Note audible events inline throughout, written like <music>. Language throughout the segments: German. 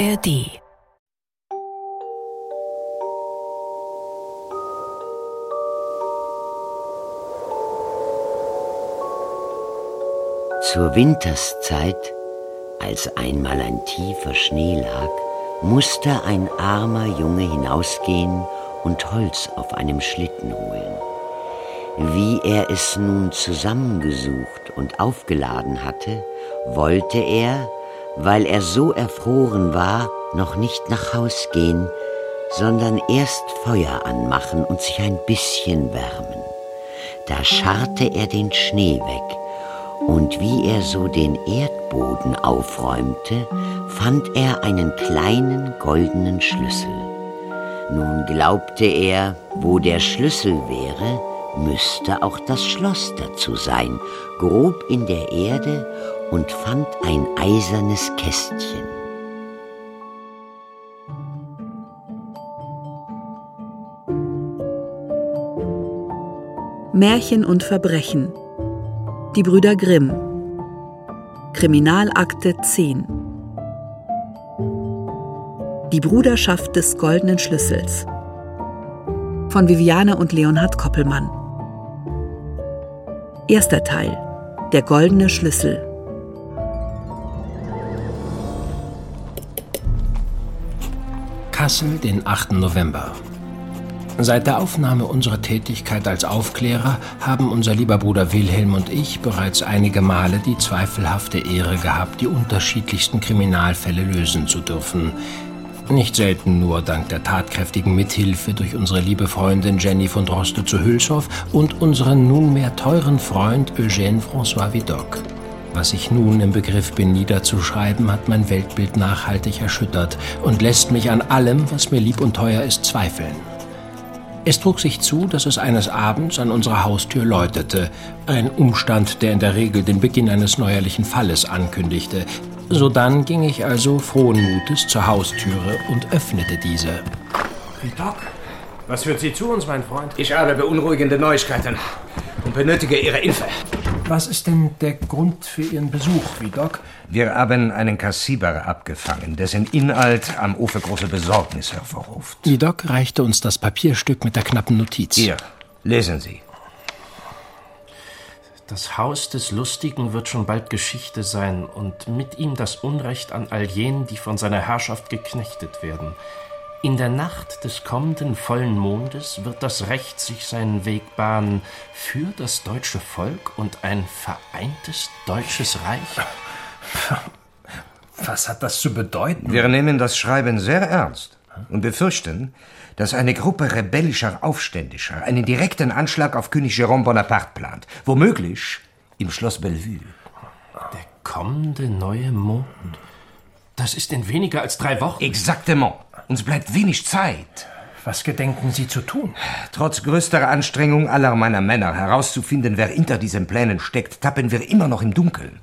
ARD Zur Winterszeit, als einmal ein tiefer Schnee lag, musste ein armer Junge hinausgehen und Holz auf einem Schlitten holen. Wie er es nun zusammengesucht und aufgeladen hatte, wollte er, weil er so erfroren war, noch nicht nach Haus gehen, sondern erst Feuer anmachen und sich ein bisschen wärmen. Da scharrte er den Schnee weg, und wie er so den Erdboden aufräumte, fand er einen kleinen goldenen Schlüssel. Nun glaubte er, wo der Schlüssel wäre, müsste auch das Schloss dazu sein, grob in der Erde und fand ein eisernes Kästchen. Märchen und Verbrechen. Die Brüder Grimm. Kriminalakte 10 Die Bruderschaft des goldenen Schlüssels. Von Viviane und Leonhard Koppelmann. Erster Teil. Der goldene Schlüssel Kassel, den 8. November. Seit der Aufnahme unserer Tätigkeit als Aufklärer haben unser lieber Bruder Wilhelm und ich bereits einige Male die zweifelhafte Ehre gehabt, die unterschiedlichsten Kriminalfälle lösen zu dürfen. Nicht selten nur dank der tatkräftigen Mithilfe durch unsere liebe Freundin Jenny von Droste zu Hülshoff und unseren nunmehr teuren Freund Eugène François Vidocq. Was ich nun im Begriff bin niederzuschreiben, hat mein Weltbild nachhaltig erschüttert und lässt mich an allem, was mir lieb und teuer ist, zweifeln. Es trug sich zu, dass es eines Abends an unserer Haustür läutete, ein Umstand, der in der Regel den Beginn eines neuerlichen Falles ankündigte, Sodann ging ich also frohen Mutes zur Haustüre und öffnete diese. Hey Doc, was führt Sie zu uns, mein Freund? Ich habe beunruhigende Neuigkeiten und benötige Ihre Hilfe. Was ist denn der Grund für Ihren Besuch, Doc? Wir haben einen Kassiber abgefangen, dessen Inhalt am Ufer große Besorgnis hervorruft. Doc reichte uns das Papierstück mit der knappen Notiz. Hier, lesen Sie. Das Haus des Lustigen wird schon bald Geschichte sein und mit ihm das Unrecht an all jenen, die von seiner Herrschaft geknechtet werden. In der Nacht des kommenden vollen Mondes wird das Recht sich seinen Weg bahnen für das deutsche Volk und ein vereintes deutsches Reich. <laughs> Was hat das zu bedeuten? Wir nehmen das Schreiben sehr ernst und befürchten, dass eine Gruppe rebellischer Aufständischer einen direkten Anschlag auf König Jérôme Bonaparte plant. Womöglich im Schloss Bellevue. Der kommende neue Mond. Das ist in weniger als drei Wochen. Exactement. Uns bleibt wenig Zeit. Was gedenken Sie zu tun? Trotz größter Anstrengung aller meiner Männer herauszufinden, wer hinter diesen Plänen steckt, tappen wir immer noch im Dunkeln.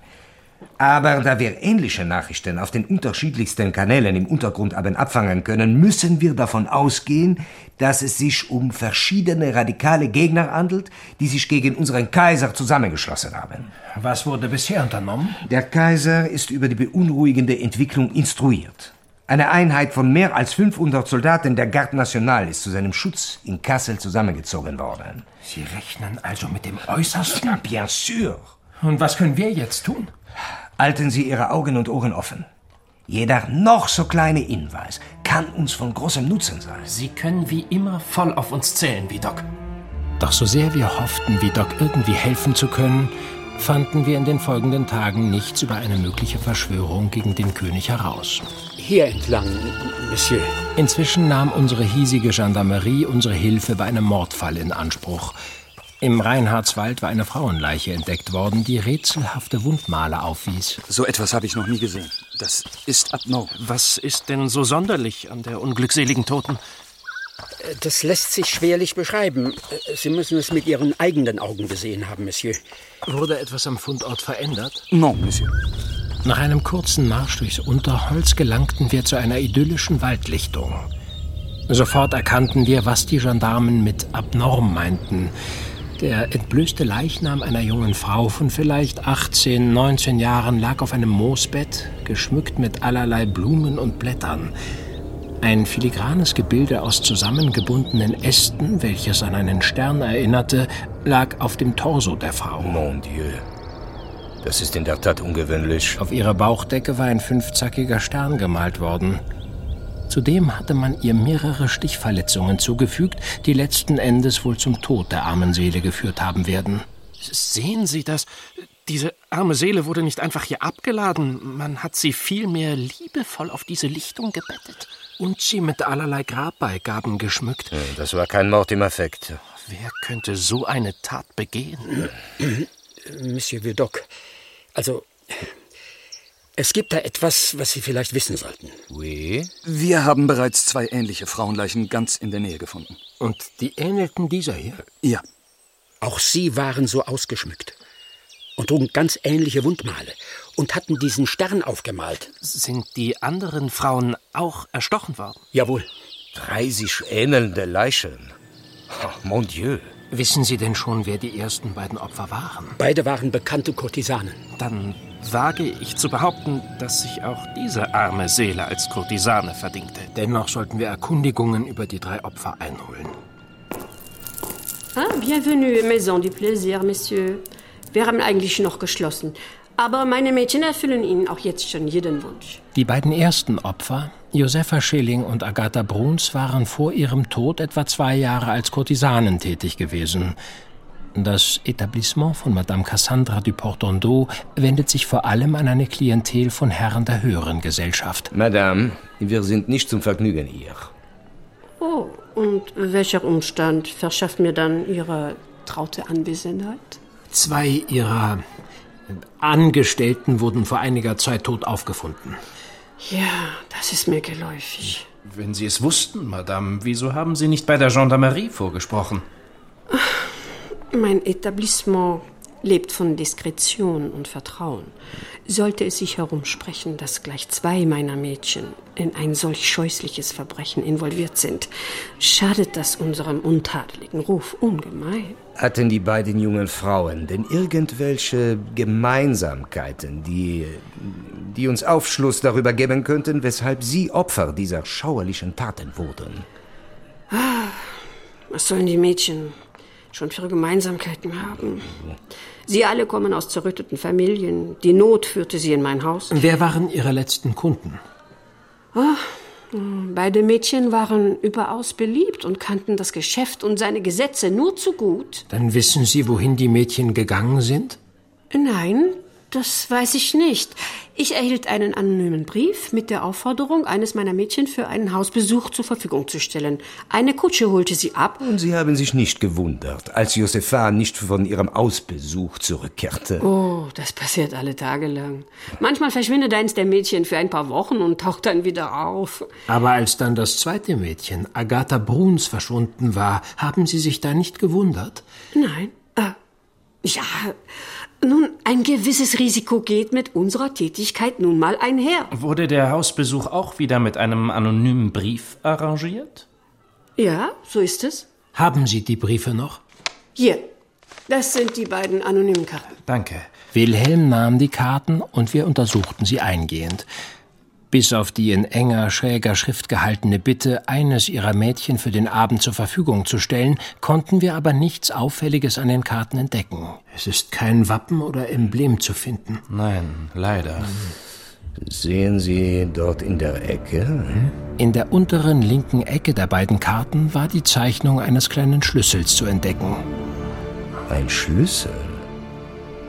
Aber da wir ähnliche Nachrichten auf den unterschiedlichsten Kanälen im Untergrund haben abfangen können, müssen wir davon ausgehen, dass es sich um verschiedene radikale Gegner handelt, die sich gegen unseren Kaiser zusammengeschlossen haben. Was wurde bisher unternommen? Der Kaiser ist über die beunruhigende Entwicklung instruiert. Eine Einheit von mehr als 500 Soldaten der Garde Nationale ist zu seinem Schutz in Kassel zusammengezogen worden. Sie rechnen also mit dem Äußersten? Ja, bien sûr. Und was können wir jetzt tun? Halten Sie Ihre Augen und Ohren offen. Jeder noch so kleine Hinweis kann uns von großem Nutzen sein. Sie können wie immer voll auf uns zählen, Vidocq. Doch so sehr wir hofften, Vidocq irgendwie helfen zu können, fanden wir in den folgenden Tagen nichts über eine mögliche Verschwörung gegen den König heraus. Hier entlang, Monsieur. Inzwischen nahm unsere hiesige Gendarmerie unsere Hilfe bei einem Mordfall in Anspruch. Im Reinhardswald war eine Frauenleiche entdeckt worden, die rätselhafte Wundmale aufwies. So etwas habe ich noch nie gesehen. Das ist abnorm. Was ist denn so sonderlich an der unglückseligen Toten? Das lässt sich schwerlich beschreiben. Sie müssen es mit Ihren eigenen Augen gesehen haben, Monsieur. Wurde etwas am Fundort verändert? Non, Monsieur. Nach einem kurzen Marsch durchs Unterholz gelangten wir zu einer idyllischen Waldlichtung. Sofort erkannten wir, was die Gendarmen mit abnorm meinten. Der entblößte Leichnam einer jungen Frau von vielleicht 18, 19 Jahren lag auf einem Moosbett, geschmückt mit allerlei Blumen und Blättern. Ein filigranes Gebilde aus zusammengebundenen Ästen, welches an einen Stern erinnerte, lag auf dem Torso der Frau. Mon Dieu. Das ist in der Tat ungewöhnlich. Auf ihrer Bauchdecke war ein fünfzackiger Stern gemalt worden. Zudem hatte man ihr mehrere Stichverletzungen zugefügt, die letzten Endes wohl zum Tod der armen Seele geführt haben werden. Sehen Sie das? Diese arme Seele wurde nicht einfach hier abgeladen, man hat sie vielmehr liebevoll auf diese Lichtung gebettet. Und sie mit allerlei Grabbeigaben geschmückt. Das war kein Mord im Affekt. Wer könnte so eine Tat begehen? <clears throat> Monsieur Vidocq, also es gibt da etwas, was Sie vielleicht wissen sollten. Oui? Wir haben bereits zwei ähnliche Frauenleichen ganz in der Nähe gefunden. Und die ähnelten dieser hier? Ja. Auch Sie waren so ausgeschmückt und trugen ganz ähnliche Wundmale und hatten diesen Stern aufgemalt. Sind die anderen Frauen auch erstochen worden? Jawohl. Drei sich ähnelnde Leichen. Oh, mon Dieu. Wissen Sie denn schon, wer die ersten beiden Opfer waren? Beide waren bekannte Kurtisanen. Dann wage ich zu behaupten, dass sich auch diese arme Seele als Kurtisane verdingte. Dennoch sollten wir Erkundigungen über die drei Opfer einholen. Ah, bienvenue, Maison du Plaisir, Messieurs. Wir haben eigentlich noch geschlossen. Aber meine Mädchen erfüllen Ihnen auch jetzt schon jeden Wunsch. Die beiden ersten Opfer, Josefa Schilling und Agatha Bruns, waren vor ihrem Tod etwa zwei Jahre als Kurtisanen tätig gewesen. Das Etablissement von Madame Cassandra du Portendot wendet sich vor allem an eine Klientel von Herren der höheren Gesellschaft. Madame, wir sind nicht zum Vergnügen hier. Oh, und welcher Umstand verschafft mir dann Ihre traute Anwesenheit? Zwei ihrer Angestellten wurden vor einiger Zeit tot aufgefunden. Ja, das ist mir geläufig. Wenn Sie es wussten, Madame, wieso haben Sie nicht bei der Gendarmerie vorgesprochen? Mein Etablissement lebt von Diskretion und Vertrauen. Sollte es sich herumsprechen, dass gleich zwei meiner Mädchen in ein solch scheußliches Verbrechen involviert sind, schadet das unserem untadeligen Ruf ungemein. Hatten die beiden jungen Frauen denn irgendwelche Gemeinsamkeiten, die, die uns Aufschluss darüber geben könnten, weshalb sie Opfer dieser schauerlichen Taten wurden? Was sollen die Mädchen schon für Gemeinsamkeiten haben? Sie alle kommen aus zerrütteten Familien. Die Not führte sie in mein Haus. Wer waren Ihre letzten Kunden? Beide Mädchen waren überaus beliebt und kannten das Geschäft und seine Gesetze nur zu gut. Dann wissen Sie, wohin die Mädchen gegangen sind? Nein, das weiß ich nicht. Ich erhielt einen anonymen Brief mit der Aufforderung, eines meiner Mädchen für einen Hausbesuch zur Verfügung zu stellen. Eine Kutsche holte sie ab. Und sie haben sich nicht gewundert, als Josefa nicht von ihrem Ausbesuch zurückkehrte. Oh, das passiert alle Tage lang. Manchmal verschwindet eins der Mädchen für ein paar Wochen und taucht dann wieder auf. Aber als dann das zweite Mädchen, Agatha Bruns, verschwunden war, haben Sie sich da nicht gewundert? Nein. Äh, ja, nun, ein gewisses Risiko geht mit unserer Tätigkeit nun mal einher. Wurde der Hausbesuch auch wieder mit einem anonymen Brief arrangiert? Ja, so ist es. Haben Sie die Briefe noch? Hier, das sind die beiden anonymen Karten. Danke. Wilhelm nahm die Karten und wir untersuchten sie eingehend. Bis auf die in enger, schräger Schrift gehaltene Bitte, eines ihrer Mädchen für den Abend zur Verfügung zu stellen, konnten wir aber nichts Auffälliges an den Karten entdecken. Es ist kein Wappen oder Emblem zu finden. Nein, leider. Sehen Sie dort in der Ecke? In der unteren linken Ecke der beiden Karten war die Zeichnung eines kleinen Schlüssels zu entdecken. Ein Schlüssel?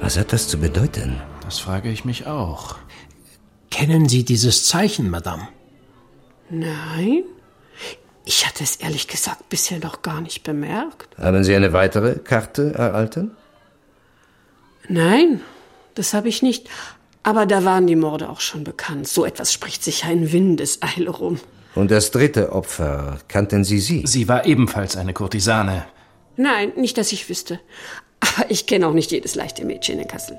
Was hat das zu bedeuten? Das frage ich mich auch. Kennen Sie dieses Zeichen, Madame? Nein, ich hatte es ehrlich gesagt bisher noch gar nicht bemerkt. Haben Sie eine weitere Karte erhalten? Nein, das habe ich nicht. Aber da waren die Morde auch schon bekannt. So etwas spricht sich ja in Windeseile rum. Und das dritte Opfer, kannten Sie sie? Sie war ebenfalls eine Kurtisane. Nein, nicht, dass ich wüsste. Aber ich kenne auch nicht jedes leichte Mädchen in Kassel.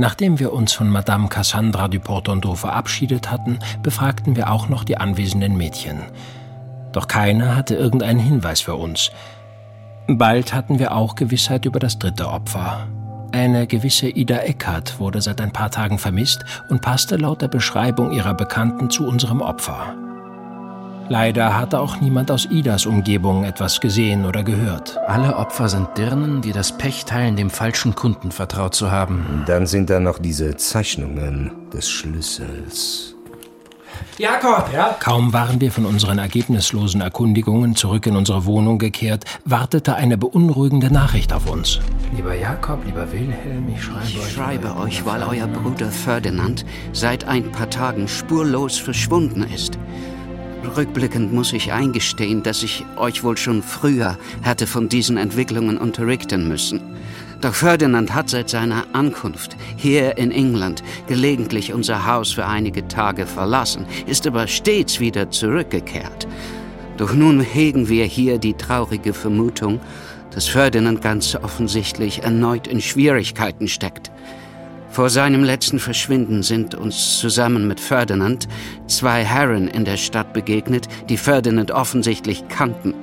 Nachdem wir uns von Madame Cassandra du Portendot verabschiedet hatten, befragten wir auch noch die anwesenden Mädchen. Doch keiner hatte irgendeinen Hinweis für uns. Bald hatten wir auch Gewissheit über das dritte Opfer. Eine gewisse Ida Eckert wurde seit ein paar Tagen vermisst und passte laut der Beschreibung ihrer Bekannten zu unserem Opfer. Leider hatte auch niemand aus Idas Umgebung etwas gesehen oder gehört. Alle Opfer sind Dirnen, die das Pech teilen, dem falschen Kunden vertraut zu haben. Dann sind da noch diese Zeichnungen des Schlüssels. Jakob! Ja? Kaum waren wir von unseren ergebnislosen Erkundigungen zurück in unsere Wohnung gekehrt, wartete eine beunruhigende Nachricht auf uns. Lieber Jakob, lieber Wilhelm, ich schreibe ich euch. schreibe euch, weil euer Bruder Ferdinand seit ein paar Tagen spurlos verschwunden ist. Rückblickend muss ich eingestehen, dass ich euch wohl schon früher hätte von diesen Entwicklungen unterrichten müssen. Doch Ferdinand hat seit seiner Ankunft hier in England gelegentlich unser Haus für einige Tage verlassen, ist aber stets wieder zurückgekehrt. Doch nun hegen wir hier die traurige Vermutung, dass Ferdinand ganz offensichtlich erneut in Schwierigkeiten steckt. Vor seinem letzten Verschwinden sind uns zusammen mit Ferdinand zwei Herren in der Stadt begegnet, die Ferdinand offensichtlich kannten.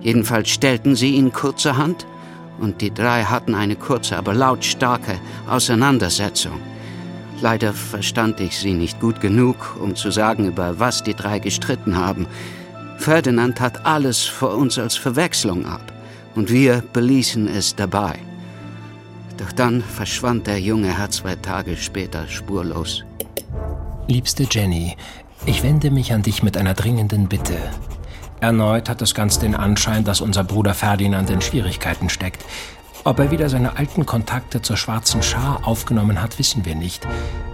Jedenfalls stellten sie ihn kurzerhand und die drei hatten eine kurze, aber lautstarke Auseinandersetzung. Leider verstand ich sie nicht gut genug, um zu sagen, über was die drei gestritten haben. Ferdinand tat alles vor uns als Verwechslung ab, und wir beließen es dabei. Doch dann verschwand der junge Herr zwei Tage später spurlos. Liebste Jenny, ich wende mich an dich mit einer dringenden Bitte. Erneut hat es ganz den Anschein, dass unser Bruder Ferdinand in Schwierigkeiten steckt. Ob er wieder seine alten Kontakte zur schwarzen Schar aufgenommen hat, wissen wir nicht.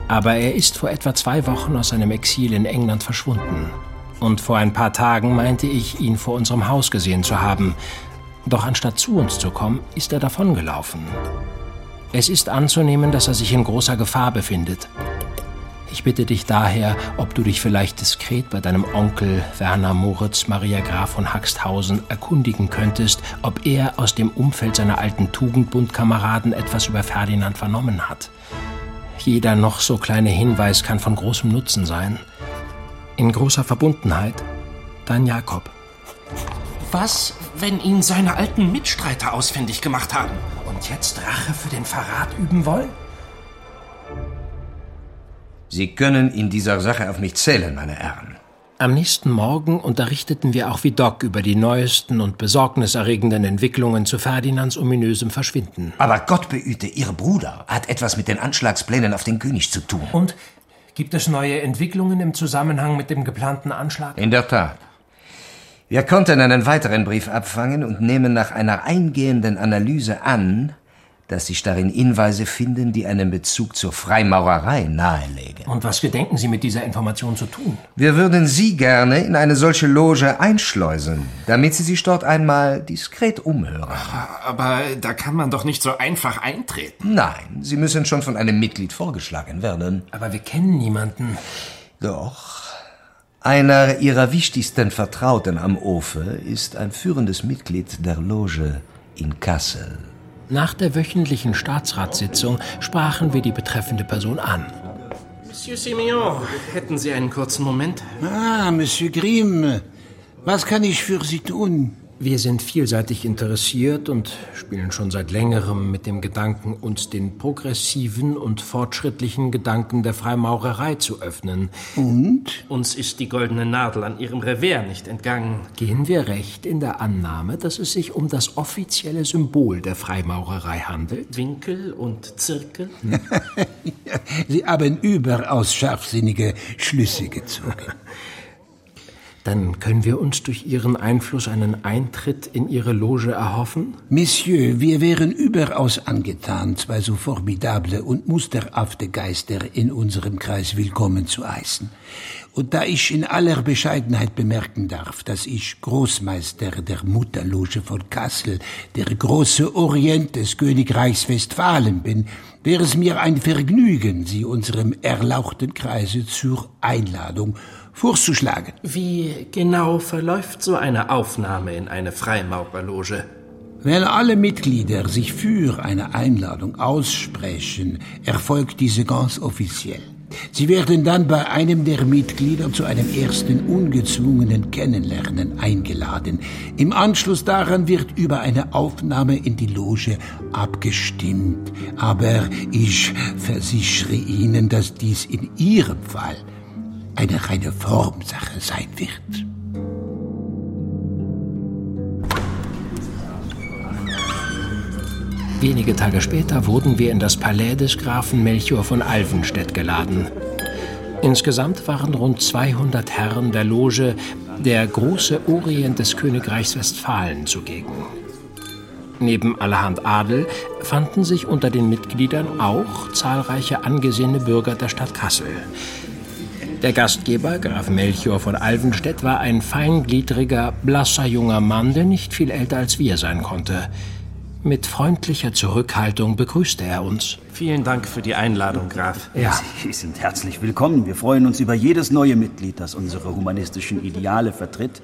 Aber er ist vor etwa zwei Wochen aus seinem Exil in England verschwunden. Und vor ein paar Tagen meinte ich, ihn vor unserem Haus gesehen zu haben. Doch anstatt zu uns zu kommen, ist er davongelaufen. Es ist anzunehmen, dass er sich in großer Gefahr befindet. Ich bitte dich daher, ob du dich vielleicht diskret bei deinem Onkel Werner Moritz Maria Graf von Haxthausen erkundigen könntest, ob er aus dem Umfeld seiner alten Tugendbundkameraden etwas über Ferdinand vernommen hat. Jeder noch so kleine Hinweis kann von großem Nutzen sein. In großer Verbundenheit, dein Jakob. Was, wenn ihn seine alten Mitstreiter ausfindig gemacht haben und jetzt Rache für den Verrat üben wollen? Sie können in dieser Sache auf mich zählen, meine Herren. Am nächsten Morgen unterrichteten wir auch Vidocq über die neuesten und besorgniserregenden Entwicklungen zu Ferdinands ominösem Verschwinden. Aber Gott behüte, Ihr Bruder hat etwas mit den Anschlagsplänen auf den König zu tun. Und gibt es neue Entwicklungen im Zusammenhang mit dem geplanten Anschlag? In der Tat. Wir konnten einen weiteren Brief abfangen und nehmen nach einer eingehenden Analyse an, dass sich darin Hinweise finden, die einen Bezug zur Freimaurerei nahelegen. Und was gedenken Sie mit dieser Information zu tun? Wir würden Sie gerne in eine solche Loge einschleusen, damit Sie sich dort einmal diskret umhören. Aber da kann man doch nicht so einfach eintreten. Nein, Sie müssen schon von einem Mitglied vorgeschlagen werden. Aber wir kennen niemanden. Doch. Einer Ihrer wichtigsten Vertrauten am Ofe ist ein führendes Mitglied der Loge in Kassel. Nach der wöchentlichen Staatsratssitzung sprachen wir die betreffende Person an. Monsieur Simeon, hätten Sie einen kurzen Moment? Ah, Monsieur Grimm, was kann ich für Sie tun? Wir sind vielseitig interessiert und spielen schon seit längerem mit dem Gedanken, uns den progressiven und fortschrittlichen Gedanken der Freimaurerei zu öffnen. Und? Uns ist die goldene Nadel an Ihrem Revers nicht entgangen. Gehen wir recht in der Annahme, dass es sich um das offizielle Symbol der Freimaurerei handelt? Winkel und Zirkel? <laughs> Sie haben überaus scharfsinnige Schlüsse gezogen. <laughs> Dann können wir uns durch Ihren Einfluss einen Eintritt in Ihre Loge erhoffen? Monsieur, wir wären überaus angetan, zwei so formidable und musterhafte Geister in unserem Kreis willkommen zu heißen. Und da ich in aller Bescheidenheit bemerken darf, dass ich Großmeister der Mutterloge von Kassel, der große Orient des Königreichs Westfalen bin, wäre es mir ein Vergnügen, Sie unserem erlauchten Kreise zur Einladung vorzuschlagen. Wie genau verläuft so eine Aufnahme in eine Freimaurerloge? Wenn alle Mitglieder sich für eine Einladung aussprechen, erfolgt diese ganz offiziell. Sie werden dann bei einem der Mitglieder zu einem ersten ungezwungenen Kennenlernen eingeladen. Im Anschluss daran wird über eine Aufnahme in die Loge abgestimmt. Aber ich versichere Ihnen, dass dies in Ihrem Fall eine reine Formsache sein wird. Wenige Tage später wurden wir in das Palais des Grafen Melchior von Alvenstedt geladen. Insgesamt waren rund 200 Herren der Loge der große Orient des Königreichs Westfalen zugegen. Neben allerhand Adel fanden sich unter den Mitgliedern auch zahlreiche angesehene Bürger der Stadt Kassel. Der Gastgeber, Graf Melchior von Alvenstedt, war ein feingliedriger, blasser junger Mann, der nicht viel älter als wir sein konnte. Mit freundlicher Zurückhaltung begrüßte er uns. Vielen Dank für die Einladung, Graf. Ja. Sie sind herzlich willkommen. Wir freuen uns über jedes neue Mitglied, das unsere humanistischen Ideale vertritt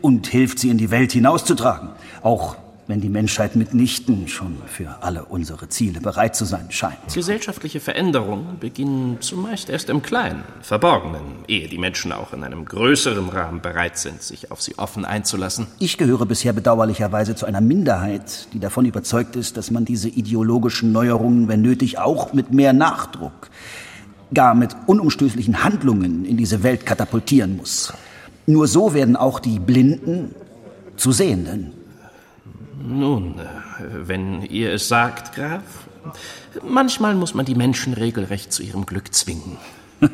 und hilft, sie in die Welt hinauszutragen. Auch wenn die Menschheit mitnichten schon für alle unsere Ziele bereit zu sein scheint. Gesellschaftliche Veränderungen beginnen zumeist erst im Kleinen, Verborgenen, ehe die Menschen auch in einem größeren Rahmen bereit sind, sich auf sie offen einzulassen. Ich gehöre bisher bedauerlicherweise zu einer Minderheit, die davon überzeugt ist, dass man diese ideologischen Neuerungen, wenn nötig, auch mit mehr Nachdruck, gar mit unumstößlichen Handlungen in diese Welt katapultieren muss. Nur so werden auch die Blinden zu Sehenden. Nun, äh, wenn ihr es sagt, Graf, manchmal muss man die Menschen regelrecht zu ihrem Glück zwingen. <laughs>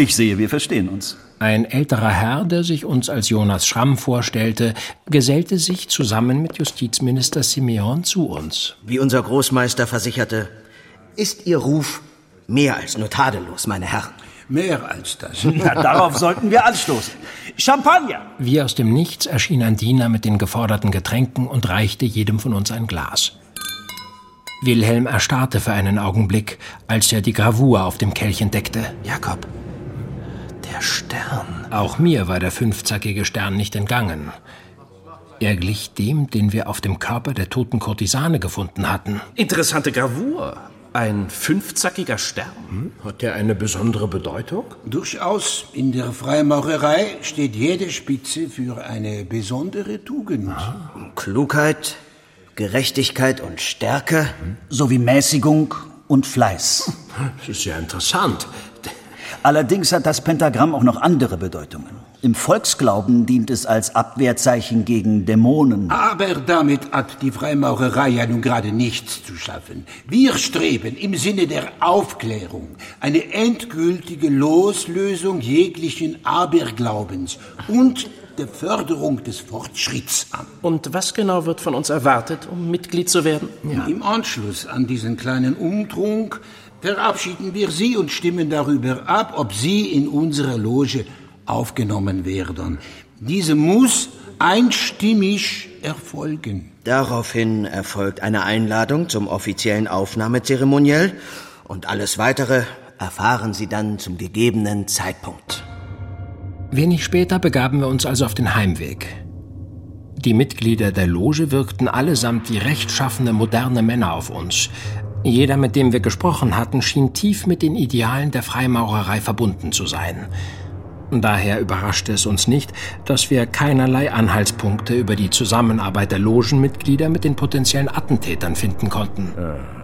Ich sehe, wir verstehen uns. Ein älterer Herr, der sich uns als Jonas Schramm vorstellte, gesellte sich zusammen mit Justizminister Simeon zu uns. Wie unser Großmeister versicherte, ist Ihr Ruf mehr als nur tadellos, meine Herren. Mehr als das. <laughs> Na, darauf sollten wir anstoßen. Champagner! Wie aus dem Nichts erschien ein Diener mit den geforderten Getränken und reichte jedem von uns ein Glas. Wilhelm erstarrte für einen Augenblick, als er die Gravur auf dem Kelch entdeckte. Jakob, der Stern. Auch mir war der fünfzackige Stern nicht entgangen. Er glich dem, den wir auf dem Körper der toten Kurtisane gefunden hatten. Interessante Gravur. Ein fünfzackiger Stern. Hm? Hat der eine besondere Bedeutung? Durchaus. In der Freimaurerei steht jede Spitze für eine besondere Tugend. Ah. Klugheit, Gerechtigkeit und Stärke. Sowie Mäßigung und Fleiß. Das ist ja interessant. Allerdings hat das Pentagramm auch noch andere Bedeutungen. Im Volksglauben dient es als Abwehrzeichen gegen Dämonen. Aber damit hat die Freimaurerei ja nun gerade nichts zu schaffen. Wir streben im Sinne der Aufklärung eine endgültige Loslösung jeglichen Aberglaubens und der Förderung des Fortschritts an. Und was genau wird von uns erwartet, um Mitglied zu werden? Ja. Im Anschluss an diesen kleinen Umtrunk verabschieden wir Sie und stimmen darüber ab, ob Sie in unserer Loge aufgenommen werden. Diese muss einstimmig erfolgen. Daraufhin erfolgt eine Einladung zum offiziellen Aufnahmezeremoniell und alles weitere erfahren Sie dann zum gegebenen Zeitpunkt. Wenig später begaben wir uns also auf den Heimweg. Die Mitglieder der Loge wirkten allesamt wie rechtschaffene moderne Männer auf uns. Jeder, mit dem wir gesprochen hatten, schien tief mit den Idealen der Freimaurerei verbunden zu sein. Daher überraschte es uns nicht, dass wir keinerlei Anhaltspunkte über die Zusammenarbeit der Logenmitglieder mit den potenziellen Attentätern finden konnten.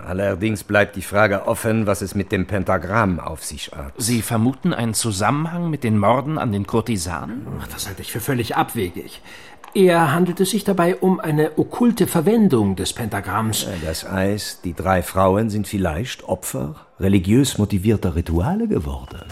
allerdings bleibt die Frage offen, was es mit dem Pentagramm auf sich hat. Sie vermuten einen Zusammenhang mit den Morden an den Kurtisanen? Das halte ich für völlig abwegig. Eher handelt es sich dabei um eine okkulte Verwendung des Pentagramms. Das heißt, die drei Frauen sind vielleicht Opfer religiös motivierter Rituale geworden.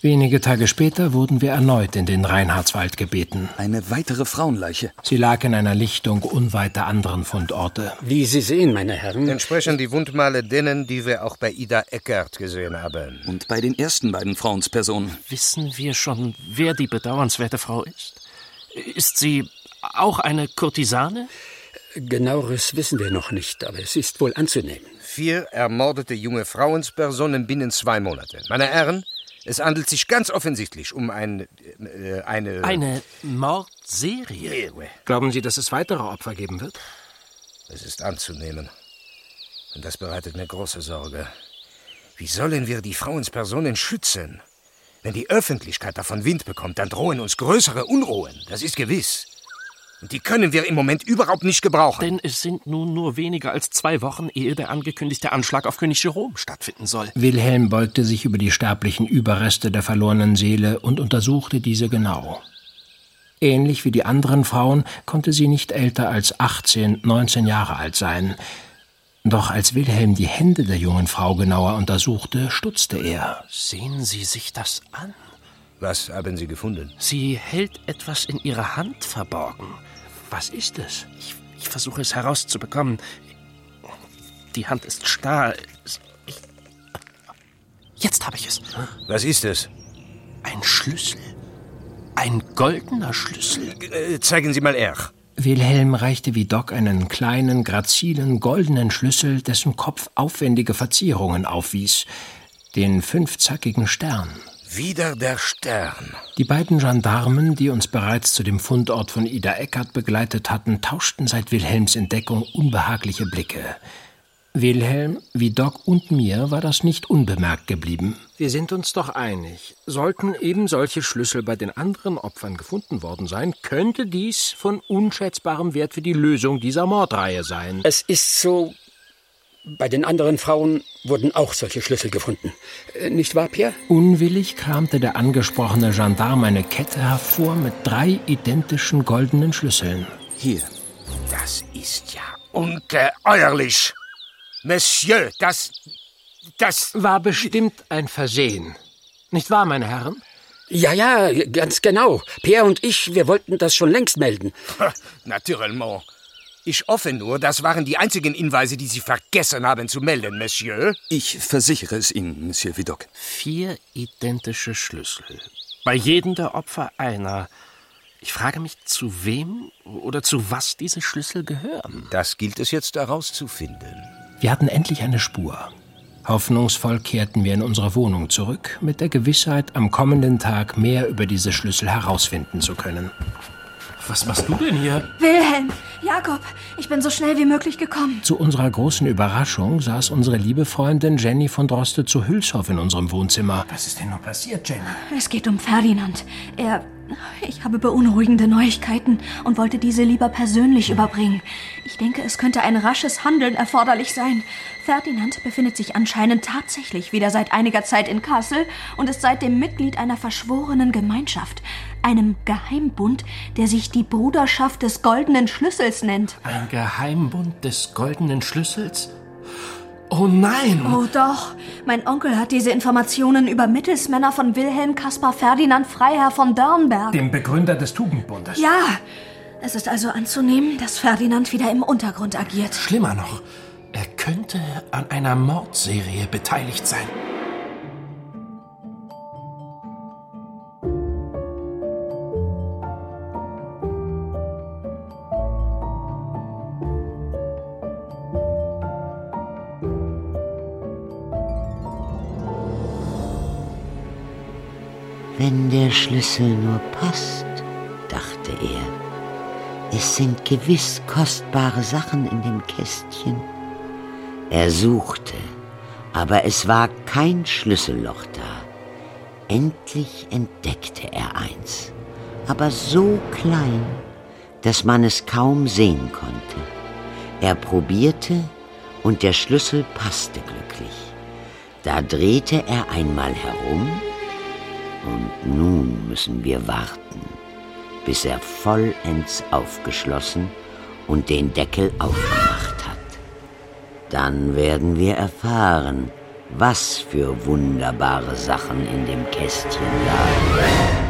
Wenige Tage später wurden wir erneut in den Reinhardswald gebeten. Eine weitere Frauenleiche. Sie lag in einer Lichtung unweit der anderen Fundorte. Wie Sie sehen, meine Herren. Entsprechen die Wundmale denen, die wir auch bei Ida Eckert gesehen haben. Und bei den ersten beiden Frauenspersonen. Wissen wir schon, wer die bedauernswerte Frau ist? Ist sie auch eine Kurtisane? Genaueres wissen wir noch nicht, aber es ist wohl anzunehmen. Vier ermordete junge Frauenspersonen binnen zwei Monate. Meine Herren, es handelt sich ganz offensichtlich um ein, äh, eine... Eine Mordserie? Glauben Sie, dass es weitere Opfer geben wird? Es ist anzunehmen. Und das bereitet mir große Sorge. Wie sollen wir die Frauenspersonen schützen? Wenn die Öffentlichkeit davon Wind bekommt, dann drohen uns größere Unruhen. Das ist gewiss. Und die können wir im Moment überhaupt nicht gebrauchen. Denn es sind nun nur weniger als zwei Wochen, ehe der angekündigte Anschlag auf König Jerome stattfinden soll. Wilhelm beugte sich über die sterblichen Überreste der verlorenen Seele und untersuchte diese genau. Ähnlich wie die anderen Frauen konnte sie nicht älter als 18, 19 Jahre alt sein. Doch als Wilhelm die Hände der jungen Frau genauer untersuchte, stutzte er. Sehen Sie sich das an. Was haben Sie gefunden? Sie hält etwas in ihrer Hand verborgen. Was ist es? Ich, ich versuche es herauszubekommen. Die Hand ist starr. Ich, jetzt habe ich es. Was ist es? Ein Schlüssel. Ein goldener Schlüssel. Äh, zeigen Sie mal er. Wilhelm reichte wie Doc einen kleinen, grazilen, goldenen Schlüssel, dessen Kopf aufwendige Verzierungen aufwies. Den fünfzackigen Stern. Wieder der Stern. Die beiden Gendarmen, die uns bereits zu dem Fundort von Ida Eckert begleitet hatten, tauschten seit Wilhelms Entdeckung unbehagliche Blicke. Wilhelm, wie Doc und mir war das nicht unbemerkt geblieben. Wir sind uns doch einig. Sollten eben solche Schlüssel bei den anderen Opfern gefunden worden sein, könnte dies von unschätzbarem Wert für die Lösung dieser Mordreihe sein. Es ist so. Bei den anderen Frauen wurden auch solche Schlüssel gefunden. Äh, nicht wahr, Pierre? Unwillig kramte der angesprochene Gendarm eine Kette hervor mit drei identischen goldenen Schlüsseln. Hier. Das ist ja ungeheuerlich. Monsieur, das. das. War bestimmt ein Versehen. Nicht wahr, meine Herren? Ja, ja, ganz genau. Pierre und ich, wir wollten das schon längst melden. Naturellement. Ich hoffe nur, das waren die einzigen Hinweise, die Sie vergessen haben zu melden, Monsieur. Ich versichere es Ihnen, Monsieur Vidocq. Vier identische Schlüssel. Bei jedem der Opfer einer. Ich frage mich, zu wem oder zu was diese Schlüssel gehören. Das gilt es jetzt herauszufinden. Wir hatten endlich eine Spur. Hoffnungsvoll kehrten wir in unsere Wohnung zurück, mit der Gewissheit, am kommenden Tag mehr über diese Schlüssel herausfinden zu können. Was machst du denn hier? Wilhelm, Jakob, ich bin so schnell wie möglich gekommen. Zu unserer großen Überraschung saß unsere liebe Freundin Jenny von Droste zu Hülshoff in unserem Wohnzimmer. Was ist denn noch passiert, Jenny? Es geht um Ferdinand. Er. Ich habe beunruhigende Neuigkeiten und wollte diese lieber persönlich überbringen. Ich denke, es könnte ein rasches Handeln erforderlich sein. Ferdinand befindet sich anscheinend tatsächlich wieder seit einiger Zeit in Kassel und ist seitdem Mitglied einer verschworenen Gemeinschaft, einem Geheimbund, der sich die Bruderschaft des Goldenen Schlüssels nennt. Ein Geheimbund des Goldenen Schlüssels? Oh nein! Oh doch. Mein Onkel hat diese Informationen über Mittelsmänner von Wilhelm Caspar Ferdinand Freiherr von Dörnberg. Dem Begründer des Tugendbundes. Ja. Es ist also anzunehmen, dass Ferdinand wieder im Untergrund agiert. Schlimmer noch, er könnte an einer Mordserie beteiligt sein. Schlüssel nur passt, dachte er. Es sind gewiss kostbare Sachen in dem Kästchen. Er suchte, aber es war kein Schlüsselloch da. Endlich entdeckte er eins, aber so klein, dass man es kaum sehen konnte. Er probierte und der Schlüssel passte glücklich. Da drehte er einmal herum und nun müssen wir warten, bis er vollends aufgeschlossen und den Deckel aufgemacht hat. Dann werden wir erfahren, was für wunderbare Sachen in dem Kästchen lagen.